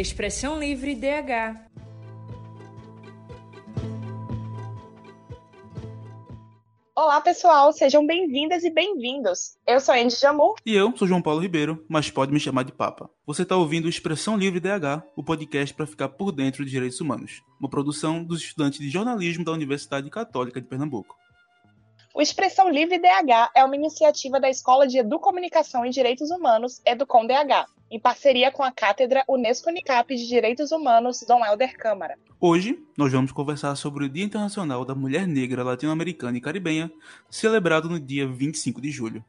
Expressão Livre DH. Olá, pessoal, sejam bem-vindas e bem-vindos. Eu sou Andy Jamur. E eu sou João Paulo Ribeiro, mas pode me chamar de Papa. Você está ouvindo Expressão Livre DH, o podcast para ficar por dentro de direitos humanos, uma produção dos estudantes de jornalismo da Universidade Católica de Pernambuco. O Expressão Livre DH é uma iniciativa da Escola de Educomunicação e Direitos Humanos, Educom DH, em parceria com a Cátedra Unesco Unicap de Direitos Humanos, Dom Helder Câmara. Hoje, nós vamos conversar sobre o Dia Internacional da Mulher Negra Latino-Americana e Caribenha, celebrado no dia 25 de julho.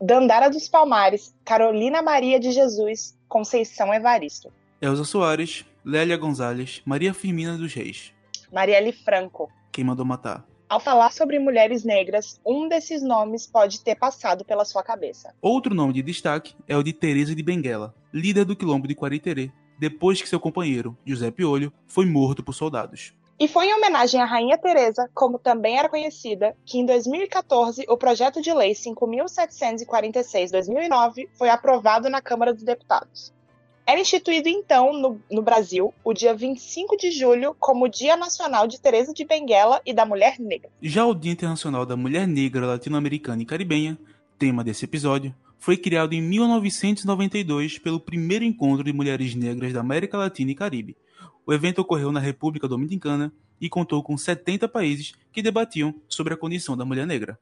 Dandara dos Palmares, Carolina Maria de Jesus, Conceição Evaristo. Elza Soares, Lélia Gonzalez, Maria Firmina dos Reis. Marielle Franco. Quem mandou matar? Ao falar sobre mulheres negras, um desses nomes pode ter passado pela sua cabeça. Outro nome de destaque é o de Teresa de Benguela, líder do quilombo de Quariterê, depois que seu companheiro, José Piolho, foi morto por soldados. E foi em homenagem à Rainha Teresa, como também era conhecida, que em 2014 o projeto de lei 5746/2009 foi aprovado na Câmara dos Deputados. Era instituído então no, no, Brasil o dia 25 de julho como Dia Nacional de Teresa de Benguela e da Mulher Negra. Já o Dia Internacional da Mulher Negra Latino-Americana e Caribenha, tema desse episódio, foi criado em 1992 pelo primeiro encontro de mulheres negras da América Latina e Caribe. O evento ocorreu na República Dominicana e contou com 70 países que debatiam sobre a condição da mulher negra.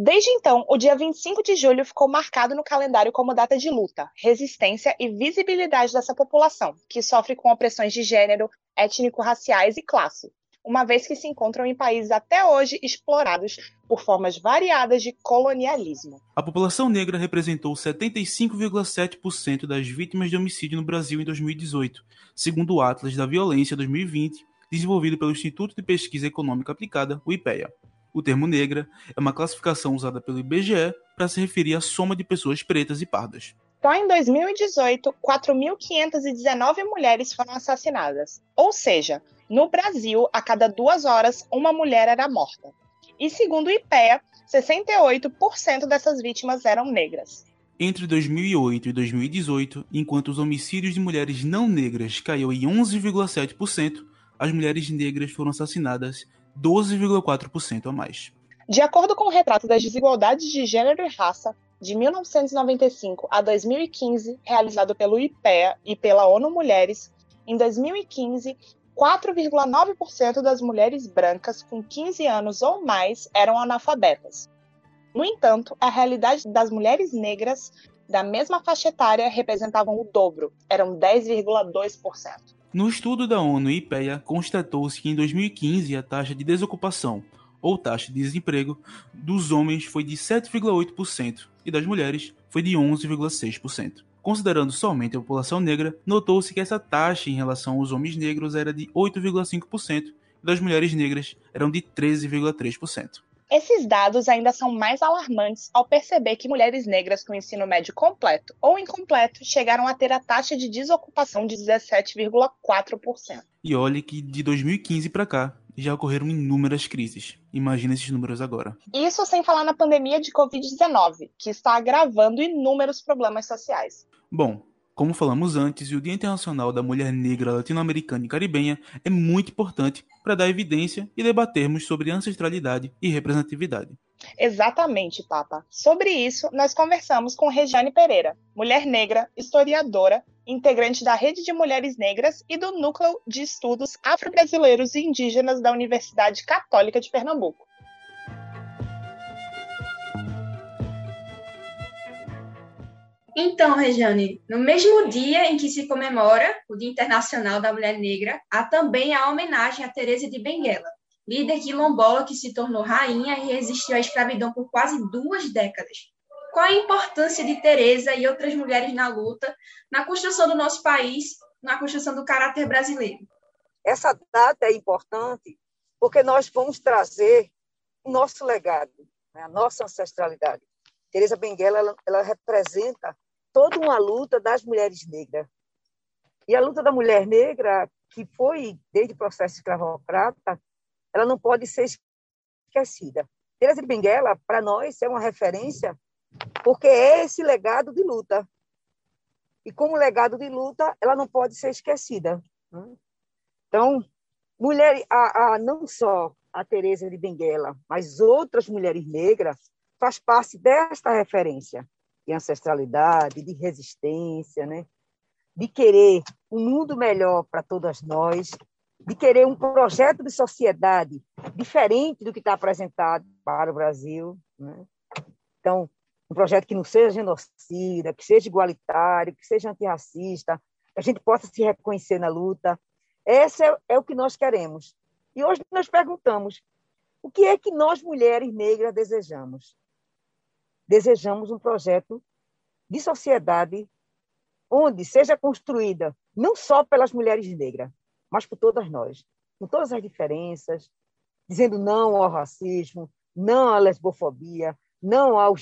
Desde então, o dia 25 de julho ficou marcado no calendário como data de luta, resistência e visibilidade dessa população, que sofre com opressões de gênero, étnico-raciais e classe, uma vez que se encontram em países até hoje explorados por formas variadas de colonialismo. A população negra representou 75,7% das vítimas de homicídio no Brasil em 2018, segundo o Atlas da Violência 2020, desenvolvido pelo Instituto de Pesquisa Econômica Aplicada, o IPEA. O termo negra é uma classificação usada pelo IBGE para se referir à soma de pessoas pretas e pardas. Só em 2018, 4.519 mulheres foram assassinadas. Ou seja, no Brasil, a cada duas horas, uma mulher era morta. E segundo o IPEA, 68% dessas vítimas eram negras. Entre 2008 e 2018, enquanto os homicídios de mulheres não negras caiu em 11,7%, as mulheres negras foram assassinadas 12,4% a mais. De acordo com o retrato das desigualdades de gênero e raça, de 1995 a 2015, realizado pelo IPEA e pela ONU Mulheres, em 2015, 4,9% das mulheres brancas com 15 anos ou mais eram analfabetas. No entanto, a realidade das mulheres negras da mesma faixa etária representavam o dobro, eram 10,2%. No estudo da ONU IPEA, constatou-se que em 2015 a taxa de desocupação, ou taxa de desemprego, dos homens foi de 7,8% e das mulheres foi de 11,6%. Considerando somente a população negra, notou-se que essa taxa em relação aos homens negros era de 8,5% e das mulheres negras eram de 13,3%. Esses dados ainda são mais alarmantes ao perceber que mulheres negras com ensino médio completo ou incompleto chegaram a ter a taxa de desocupação de 17,4%. E olhe que de 2015 para cá já ocorreram inúmeras crises. Imagina esses números agora. Isso sem falar na pandemia de Covid-19, que está agravando inúmeros problemas sociais. Bom, como falamos antes, o Dia Internacional da Mulher Negra Latino-Americana e Caribenha é muito importante para dar evidência e debatermos sobre ancestralidade e representatividade. Exatamente, Papa. Sobre isso, nós conversamos com Regiane Pereira, mulher negra, historiadora, integrante da Rede de Mulheres Negras e do Núcleo de Estudos Afro-Brasileiros e Indígenas da Universidade Católica de Pernambuco. Então, Regiane, no mesmo dia em que se comemora o Dia Internacional da Mulher Negra, há também a homenagem a Teresa de Benguela, líder quilombola que se tornou rainha e resistiu à escravidão por quase duas décadas. Qual a importância de Teresa e outras mulheres na luta, na construção do nosso país, na construção do caráter brasileiro? Essa data é importante porque nós vamos trazer o nosso legado, né, a nossa ancestralidade. Teresa Benguela ela, ela representa toda uma luta das mulheres negras. E a luta da mulher negra que foi desde o processo escravocrata, ela não pode ser esquecida. Teresa de Benguela, para nós, é uma referência porque é esse legado de luta. E como legado de luta, ela não pode ser esquecida. Né? Então, mulher, a, a, não só a Teresa de Benguela, mas outras mulheres negras faz parte desta referência de ancestralidade, de resistência, né? de querer um mundo melhor para todas nós, de querer um projeto de sociedade diferente do que está apresentado para o Brasil. Né? Então, um projeto que não seja genocida, que seja igualitário, que seja antirracista, que a gente possa se reconhecer na luta. Esse é, é o que nós queremos. E hoje nós perguntamos: o que é que nós, mulheres negras, desejamos? Desejamos um projeto de sociedade onde seja construída não só pelas mulheres negras, mas por todas nós, com todas as diferenças, dizendo não ao racismo, não à lesbofobia, não ao,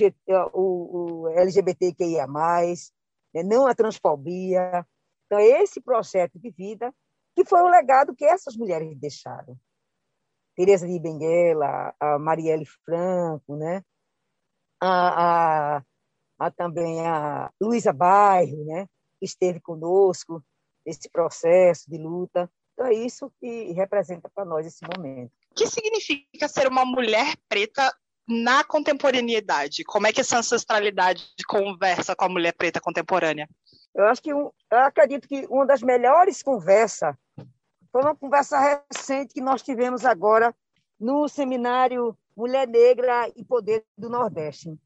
o, o LGBTQIA+, né, não à transfobia. Então, é esse projeto de vida que foi o legado que essas mulheres deixaram. Teresa de Benguela, a Marielle Franco, né? A, a, a também a Luísa Bairro, né? que esteve conosco nesse processo de luta. Então, é isso que representa para nós esse momento. O que significa ser uma mulher preta na contemporaneidade? Como é que essa ancestralidade conversa com a mulher preta contemporânea? Eu acho que eu acredito que uma das melhores conversas foi uma conversa recente que nós tivemos agora no seminário Mulher Negra e Poder do Nordeste.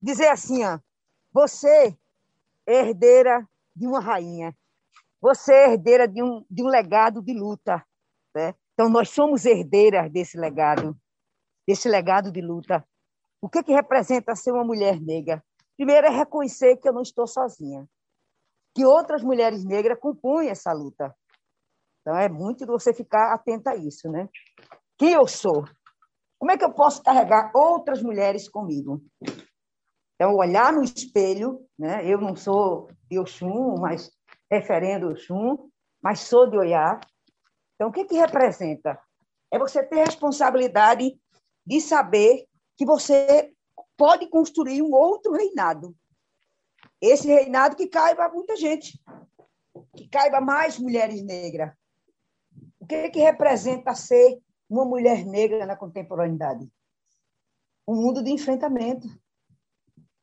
Dizer assim, ó, você é herdeira de uma rainha, você é herdeira de um, de um legado de luta. Né? Então, nós somos herdeiras desse legado desse legado de luta. O que, que representa ser uma mulher negra? Primeiro é reconhecer que eu não estou sozinha, que outras mulheres negras compõem essa luta. Então é muito de você ficar atenta a isso, né? Quem eu sou? Como é que eu posso carregar outras mulheres comigo? Então, olhar no espelho, né? Eu não sou de Oxum, mas referendo Oxum, mas sou de olhar. Então, o que, que representa? É você ter responsabilidade de saber que você pode construir um outro reinado. Esse reinado que caiba muita gente, que caiba mais mulheres negras. O que, que representa ser uma mulher negra na contemporaneidade? Um mundo de enfrentamento,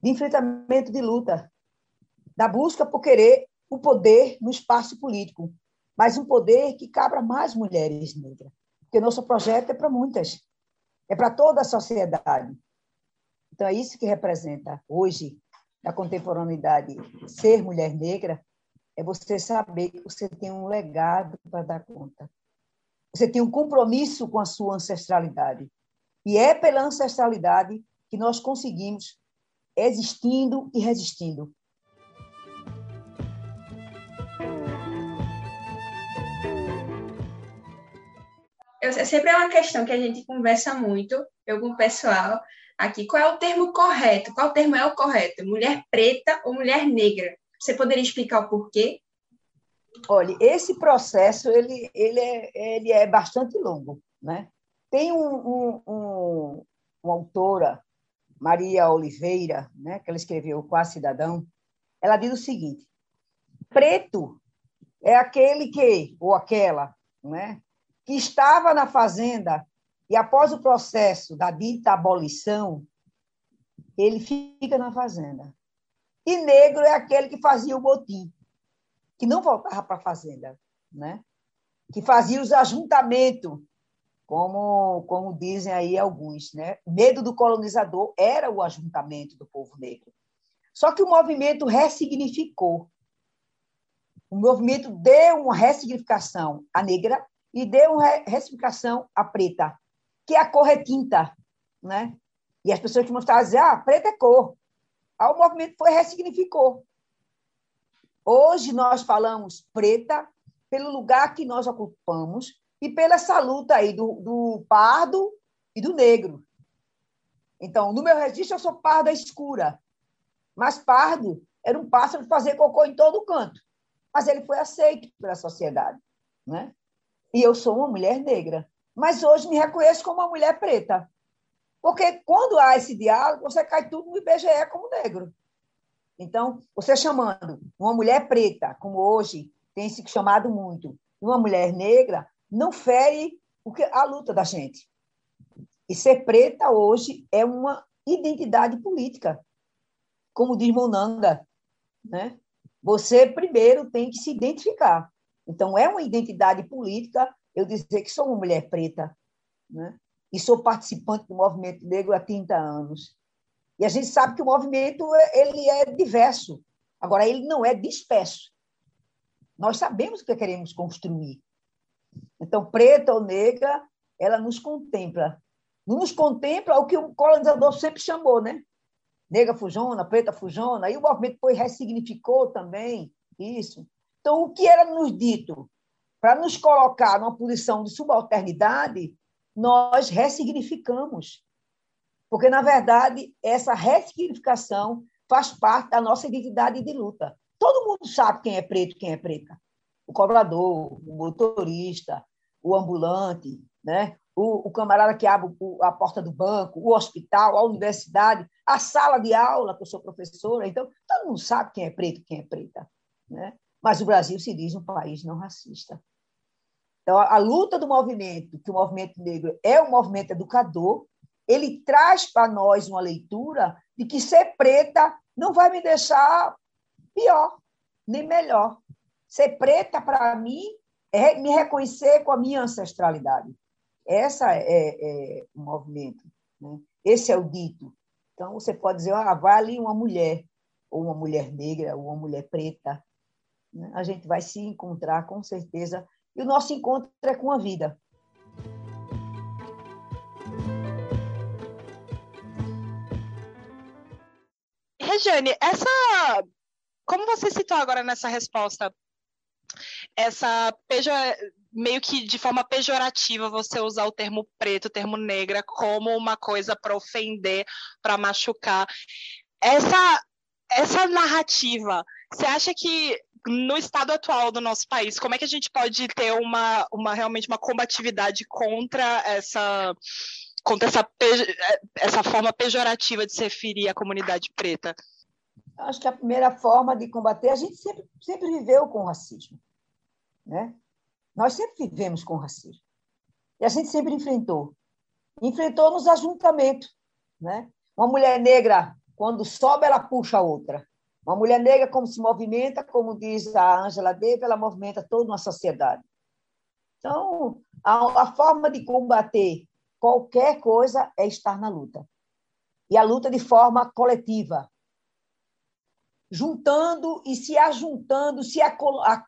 de enfrentamento de luta, da busca por querer o poder no espaço político, mas um poder que cabra mais mulheres negras, porque nosso projeto é para muitas é para toda a sociedade. Então, é isso que representa hoje, na contemporaneidade, ser mulher negra, é você saber que você tem um legado para dar conta. Você tem um compromisso com a sua ancestralidade. E é pela ancestralidade que nós conseguimos, existindo e resistindo, eu, sempre é uma questão que a gente conversa muito, eu com o pessoal aqui. Qual é o termo correto? Qual termo é o correto? Mulher preta ou mulher negra? Você poderia explicar o porquê? Olha, esse processo ele, ele, é, ele é bastante longo. Né? Tem um, um, um, uma autora, Maria Oliveira, né, que ela escreveu Quase Cidadão, ela diz o seguinte: preto é aquele que, ou aquela, né, que estava na fazenda e após o processo da dita abolição, ele fica na fazenda. E negro é aquele que fazia o botim, que não voltava para a fazenda, né? que fazia os ajuntamentos, como, como dizem aí alguns. Né? O medo do colonizador era o ajuntamento do povo negro. Só que o movimento ressignificou. O movimento deu uma ressignificação à negra e deu uma retificação à preta, que é a cor retinta, né? E as pessoas que mostravam dizer, ah, preta é cor. Aí o movimento foi ressignificou. Hoje nós falamos preta pelo lugar que nós ocupamos e pela essa luta aí do, do pardo e do negro. Então, no meu registro, eu sou parda escura. Mas pardo era um pássaro de fazer cocô em todo canto. Mas ele foi aceito pela sociedade. né? E eu sou uma mulher negra, mas hoje me reconheço como uma mulher preta. Porque quando há esse diálogo, você cai tudo no IBGE como negro. Então, você chamando uma mulher preta, como hoje tem se chamado muito, e uma mulher negra, não fere o que, a luta da gente. E ser preta hoje é uma identidade política, como diz Monanga. Né? Você primeiro tem que se identificar. Então, é uma identidade política eu dizer que sou uma mulher preta, né? e sou participante do movimento negro há 30 anos. E a gente sabe que o movimento ele é diverso, agora ele não é disperso. Nós sabemos o que queremos construir. Então, preta ou negra, ela nos contempla. Não nos contempla o que o colonizador sempre chamou, né? Negra fujona, preta fujona. Aí o movimento depois ressignificou também isso. Então, o que era nos dito para nos colocar numa posição de subalternidade, nós ressignificamos. Porque, na verdade, essa ressignificação faz parte da nossa identidade de luta. Todo mundo sabe quem é preto e quem é preta. O cobrador, o motorista, o ambulante, né? o, o camarada que abre a porta do banco, o hospital, a universidade, a sala de aula, que eu sou professora. Então, todo mundo sabe quem é preto e quem é preta. Né? Mas o Brasil se diz um país não racista. Então, a, a luta do movimento, que o movimento negro é um movimento educador, ele traz para nós uma leitura de que ser preta não vai me deixar pior, nem melhor. Ser preta, para mim, é me reconhecer com a minha ancestralidade. Essa é, é o movimento. Né? Esse é o dito. Então, você pode dizer, ah, vai ali uma mulher, ou uma mulher negra, ou uma mulher preta. A gente vai se encontrar, com certeza. E o nosso encontro é com a vida. Regiane, essa. Como você citou agora nessa resposta, essa meio que de forma pejorativa você usar o termo preto, o termo negra como uma coisa para ofender, para machucar. Essa essa narrativa, você acha que no estado atual do nosso país, como é que a gente pode ter uma, uma realmente uma combatividade contra essa contra essa, essa forma pejorativa de se referir à comunidade preta? Acho que a primeira forma de combater, a gente sempre, sempre viveu com racismo. Né? Nós sempre vivemos com racismo. E a gente sempre enfrentou. Enfrentou nos ajuntamentos. Né? Uma mulher negra, quando sobe, ela puxa a outra. Uma mulher negra, como se movimenta, como diz a Angela Davis, ela movimenta toda uma sociedade. Então, a, a forma de combater qualquer coisa é estar na luta. E a luta de forma coletiva, juntando e se ajuntando, se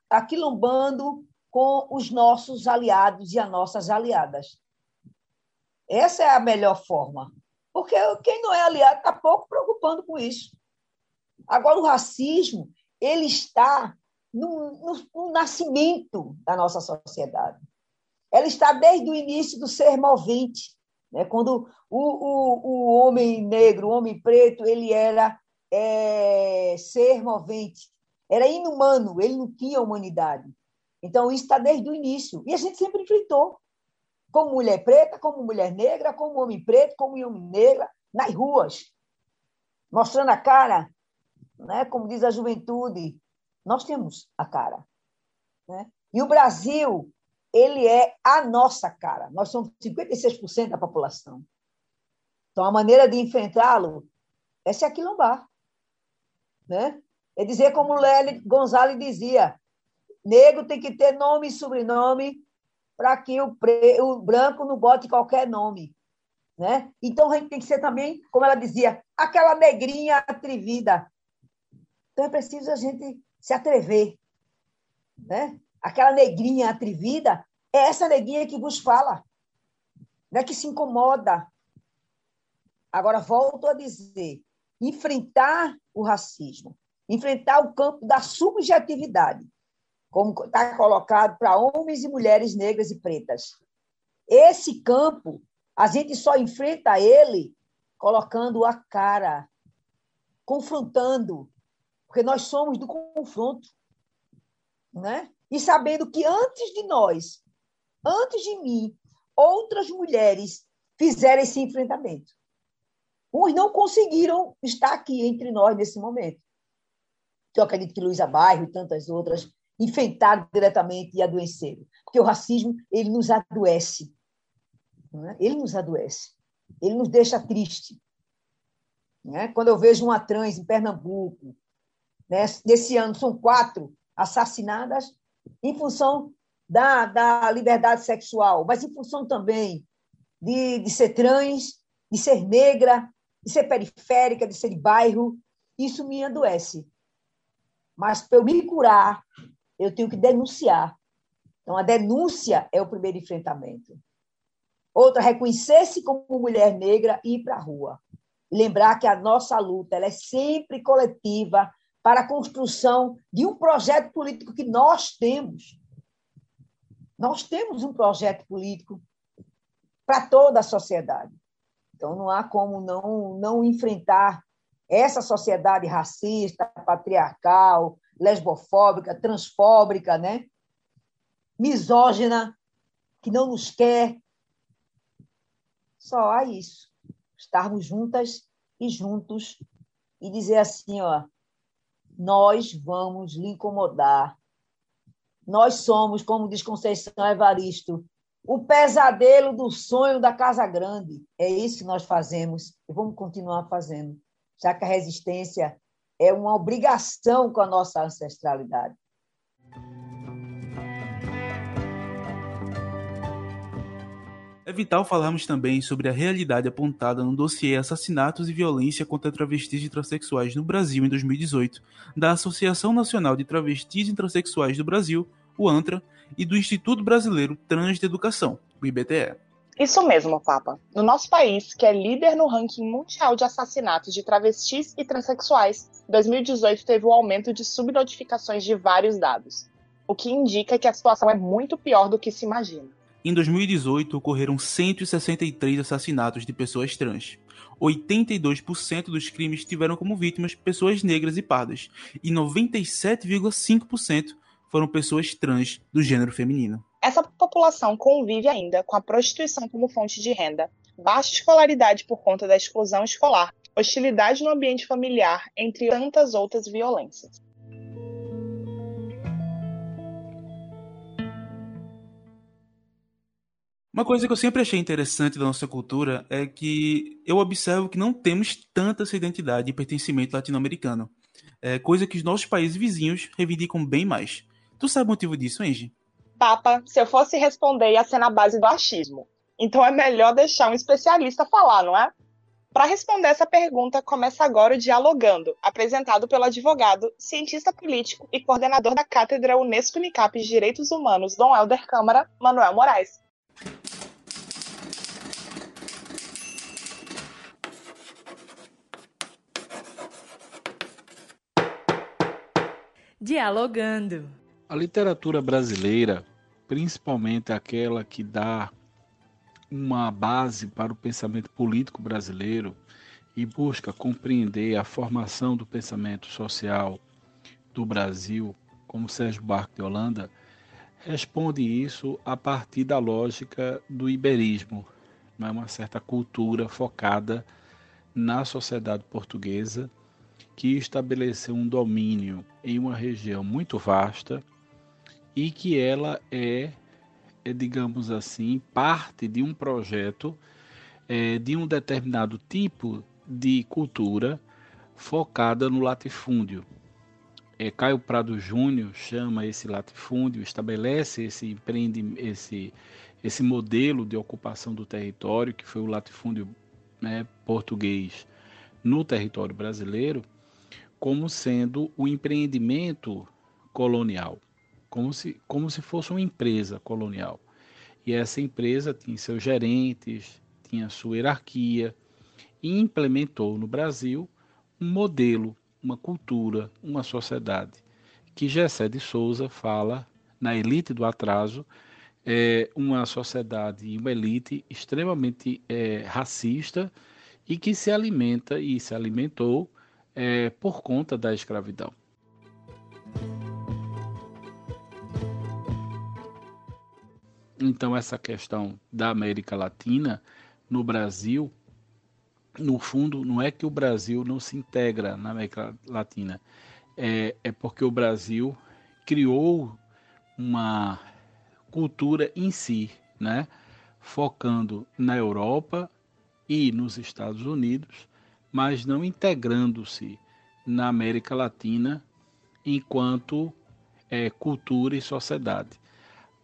aquilombando com os nossos aliados e as nossas aliadas. Essa é a melhor forma. Porque quem não é aliado está pouco preocupando com isso. Agora, o racismo ele está no, no, no nascimento da nossa sociedade. Ela está desde o início do ser movente. Né? Quando o, o, o homem negro, o homem preto, ele era é, ser movente, era inumano, ele não tinha humanidade. Então, isso está desde o início. E a gente sempre enfrentou. Como mulher preta, como mulher negra, como homem preto, como homem negra, nas ruas, mostrando a cara, né? como diz a juventude, nós temos a cara. Né? E o Brasil, ele é a nossa cara. Nós somos 56% da população. Então, a maneira de enfrentá-lo é se aquilombar. Né? É dizer como Lélio Gonzalez dizia, negro tem que ter nome e sobrenome para que o, pre... o branco não bote qualquer nome. Né? Então, a gente tem que ser também, como ela dizia, aquela negrinha atrevida. Então, é preciso a gente se atrever. Né? Aquela negrinha atrevida é essa negrinha que vos fala, né? que se incomoda. Agora, volto a dizer, enfrentar o racismo, enfrentar o campo da subjetividade, como está colocado para homens e mulheres negras e pretas. Esse campo, a gente só enfrenta ele colocando a cara, confrontando, porque nós somos do confronto. né? E sabendo que antes de nós, antes de mim, outras mulheres fizeram esse enfrentamento. Uns não conseguiram estar aqui entre nós nesse momento. Eu acredito que Luísa Bairro e tantas outras enfrentaram diretamente e adoeceram. Porque o racismo, ele nos adoece. É? Ele nos adoece. Ele nos deixa triste. Né? Quando eu vejo uma trans em Pernambuco, né? nesse ano são quatro assassinadas em função da, da liberdade sexual, mas em função também de, de ser trans, de ser negra, de ser periférica, de ser de bairro. Isso me adoece. Mas para eu me curar, eu tenho que denunciar. Então, a denúncia é o primeiro enfrentamento. Outra, reconhecer-se como mulher negra e ir para a rua. Lembrar que a nossa luta ela é sempre coletiva para a construção de um projeto político que nós temos. Nós temos um projeto político para toda a sociedade. Então, não há como não, não enfrentar essa sociedade racista, patriarcal, lesbofóbica, transfóbica, né? misógina, que não nos quer. Só há isso. Estarmos juntas e juntos e dizer assim, ó, nós vamos lhe incomodar. Nós somos, como diz Conceição Evaristo, o pesadelo do sonho da Casa Grande. É isso que nós fazemos e vamos continuar fazendo, já que a resistência é uma obrigação com a nossa ancestralidade. É vital falarmos também sobre a realidade apontada no dossiê Assassinatos e Violência contra Travestis e Transsexuais no Brasil em 2018, da Associação Nacional de Travestis e Transsexuais do Brasil, o ANTRA, e do Instituto Brasileiro Trans de Educação, o IBTE. Isso mesmo, Papa. No nosso país, que é líder no ranking mundial de assassinatos de travestis e transexuais, 2018 teve o um aumento de subnotificações de vários dados, o que indica que a situação é muito pior do que se imagina. Em 2018, ocorreram 163 assassinatos de pessoas trans. 82% dos crimes tiveram como vítimas pessoas negras e pardas, e 97,5% foram pessoas trans do gênero feminino. Essa população convive ainda com a prostituição como fonte de renda, baixa escolaridade por conta da exclusão escolar, hostilidade no ambiente familiar, entre tantas outras violências. Uma coisa que eu sempre achei interessante da nossa cultura é que eu observo que não temos tanta essa identidade e pertencimento latino-americano. É coisa que os nossos países vizinhos reivindicam bem mais. Tu sabe o motivo disso, Angie? Papa, se eu fosse responder, ia ser na base do achismo. Então é melhor deixar um especialista falar, não é? Para responder essa pergunta, começa agora o Dialogando, apresentado pelo advogado, cientista político e coordenador da Cátedra Unesco Unicap de Direitos Humanos, Dom Helder Câmara, Manuel Moraes. Dialogando. A literatura brasileira, principalmente aquela que dá uma base para o pensamento político brasileiro e busca compreender a formação do pensamento social do Brasil, como Sérgio Barco de Holanda, responde isso a partir da lógica do iberismo, é uma certa cultura focada na sociedade portuguesa que estabeleceu um domínio em uma região muito vasta e que ela é, é digamos assim, parte de um projeto é, de um determinado tipo de cultura focada no latifúndio. É, Caio Prado Júnior chama esse latifúndio, estabelece esse empreende esse esse modelo de ocupação do território que foi o latifúndio né, português no território brasileiro como sendo o empreendimento colonial como se, como se fosse uma empresa colonial. E essa empresa tinha seus gerentes, tinha sua hierarquia e implementou no Brasil um modelo, uma cultura, uma sociedade que Gessé de Souza fala na elite do atraso, é uma sociedade e uma elite extremamente é, racista e que se alimenta e se alimentou é, por conta da escravidão. Então, essa questão da América Latina no Brasil, no fundo, não é que o Brasil não se integra na América Latina, é, é porque o Brasil criou uma cultura em si, né? focando na Europa e nos Estados Unidos, mas não integrando-se na América Latina enquanto é, cultura e sociedade.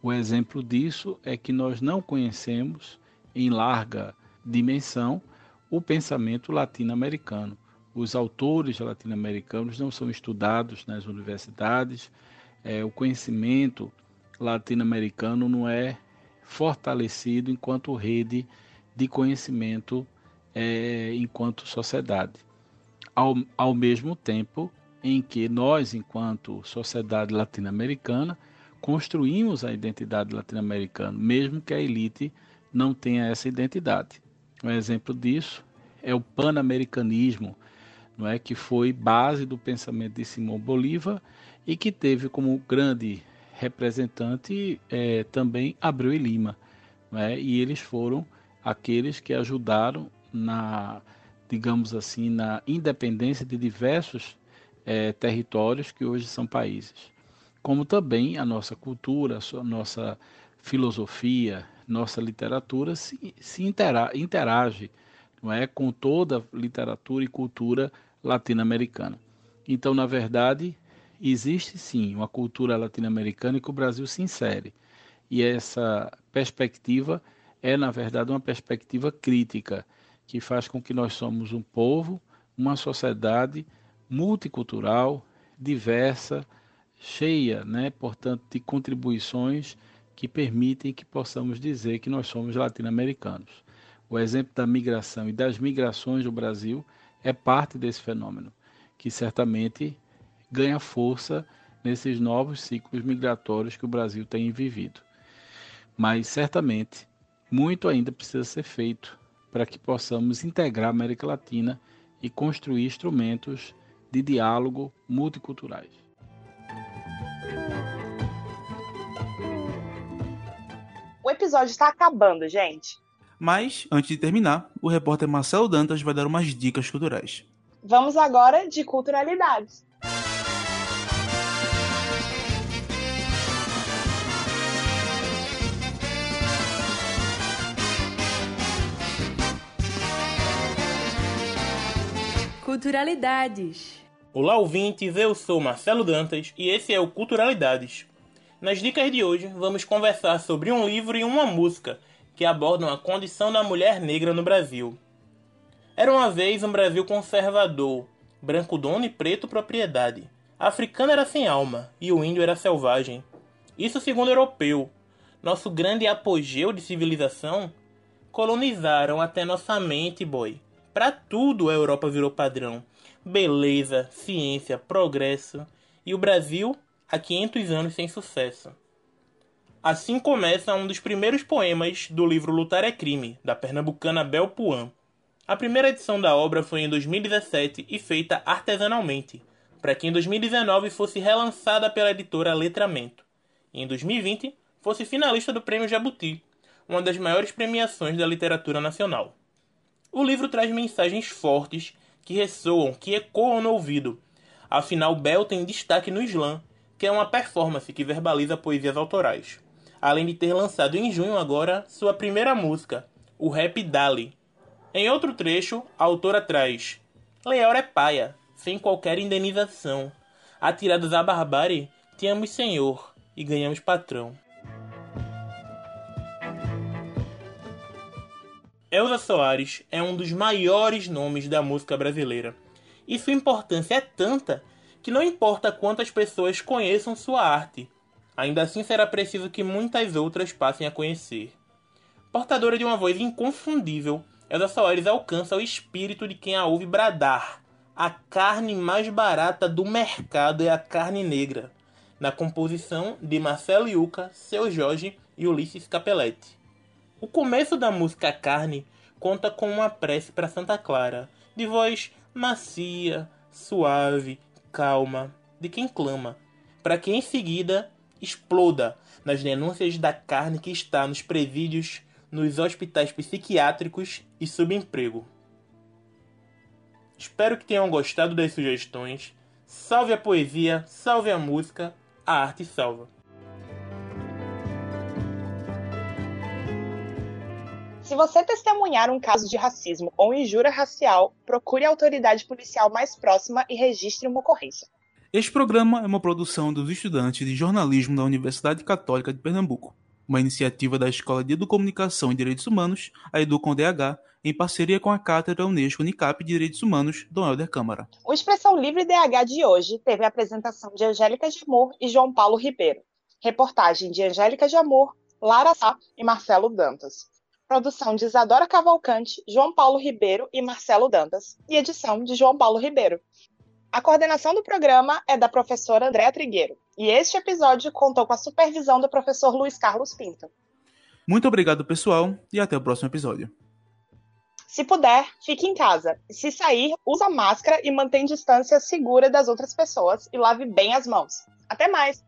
O exemplo disso é que nós não conhecemos em larga dimensão o pensamento latino-americano. Os autores latino-americanos não são estudados nas universidades, é, o conhecimento latino-americano não é fortalecido enquanto rede de conhecimento é, enquanto sociedade. Ao, ao mesmo tempo em que nós, enquanto sociedade latino-americana, construímos a identidade latino-americana, mesmo que a elite não tenha essa identidade. Um exemplo disso é o pan-americanismo, não é que foi base do pensamento de Simão Bolívar e que teve como grande representante é, também Abreu e Lima, né? e eles foram aqueles que ajudaram na, digamos assim, na independência de diversos é, territórios que hoje são países, como também a nossa cultura, a nossa filosofia, nossa literatura se, se intera, interage não é, com toda a literatura e cultura latino-americana. Então, na verdade, existe sim uma cultura latino-americana que o Brasil se insere. E essa perspectiva é, na verdade, uma perspectiva crítica, que faz com que nós somos um povo, uma sociedade multicultural, diversa, cheia, né, portanto, de contribuições que permitem que possamos dizer que nós somos latino-americanos. O exemplo da migração e das migrações do Brasil é parte desse fenômeno, que certamente ganha força nesses novos ciclos migratórios que o Brasil tem vivido. Mas certamente muito ainda precisa ser feito para que possamos integrar a América Latina e construir instrumentos de diálogo multiculturais. Episódio está acabando, gente. Mas, antes de terminar, o repórter Marcelo Dantas vai dar umas dicas culturais. Vamos agora de culturalidades. Culturalidades. Olá, ouvintes, eu sou Marcelo Dantas e esse é o Culturalidades. Nas dicas de hoje, vamos conversar sobre um livro e uma música que abordam a condição da mulher negra no Brasil. Era uma vez um Brasil conservador, branco dono e preto propriedade. A africana era sem alma e o índio era selvagem. Isso segundo o europeu. Nosso grande apogeu de civilização colonizaram até nossa mente, boy. Para tudo a Europa virou padrão. Beleza, ciência, progresso. E o Brasil há 500 anos sem sucesso. Assim começa um dos primeiros poemas do livro Lutar é Crime, da pernambucana Bel Puan. A primeira edição da obra foi em 2017 e feita artesanalmente, para que em 2019 fosse relançada pela editora Letramento, e em 2020 fosse finalista do Prêmio Jabuti, uma das maiores premiações da literatura nacional. O livro traz mensagens fortes que ressoam, que ecoam no ouvido. Afinal, Bell tem destaque no slam, que é uma performance que verbaliza poesias autorais. Além de ter lançado em junho agora sua primeira música, o rap Dali. Em outro trecho, a autora traz: Leora é paia, sem qualquer indenização. Atirados à barbárie, tínhamos senhor e ganhamos patrão. Elza Soares é um dos maiores nomes da música brasileira. E sua importância é tanta que não importa quantas pessoas conheçam sua arte, ainda assim será preciso que muitas outras passem a conhecer. Portadora de uma voz inconfundível, Elza Soares alcança o espírito de quem a ouve bradar. A carne mais barata do mercado é a carne negra, na composição de Marcelo Yuca, Seu Jorge e Ulisses Capelletti. O começo da música Carne conta com uma prece para Santa Clara, de voz macia, suave, calma, de quem clama, para que em seguida exploda nas denúncias da carne que está nos presídios, nos hospitais psiquiátricos e subemprego. Espero que tenham gostado das sugestões. Salve a poesia, salve a música, a arte salva. Se você testemunhar um caso de racismo ou injúria racial, procure a autoridade policial mais próxima e registre uma ocorrência. Este programa é uma produção dos estudantes de jornalismo da Universidade Católica de Pernambuco, uma iniciativa da Escola de Educomunicação e Direitos Humanos, a Educom DH, em parceria com a Cátedra Unesco Unicap de Direitos Humanos, Dom Helder Câmara. O Expressão Livre DH de hoje teve a apresentação de Angélica de Amor e João Paulo Ribeiro. Reportagem de Angélica de Amor, Lara Sá e Marcelo Dantas. Produção de Isadora Cavalcante, João Paulo Ribeiro e Marcelo Dantas. E edição de João Paulo Ribeiro. A coordenação do programa é da professora Andréa Trigueiro. E este episódio contou com a supervisão do professor Luiz Carlos Pinto. Muito obrigado, pessoal, e até o próximo episódio. Se puder, fique em casa. Se sair, usa máscara e mantém distância segura das outras pessoas e lave bem as mãos. Até mais!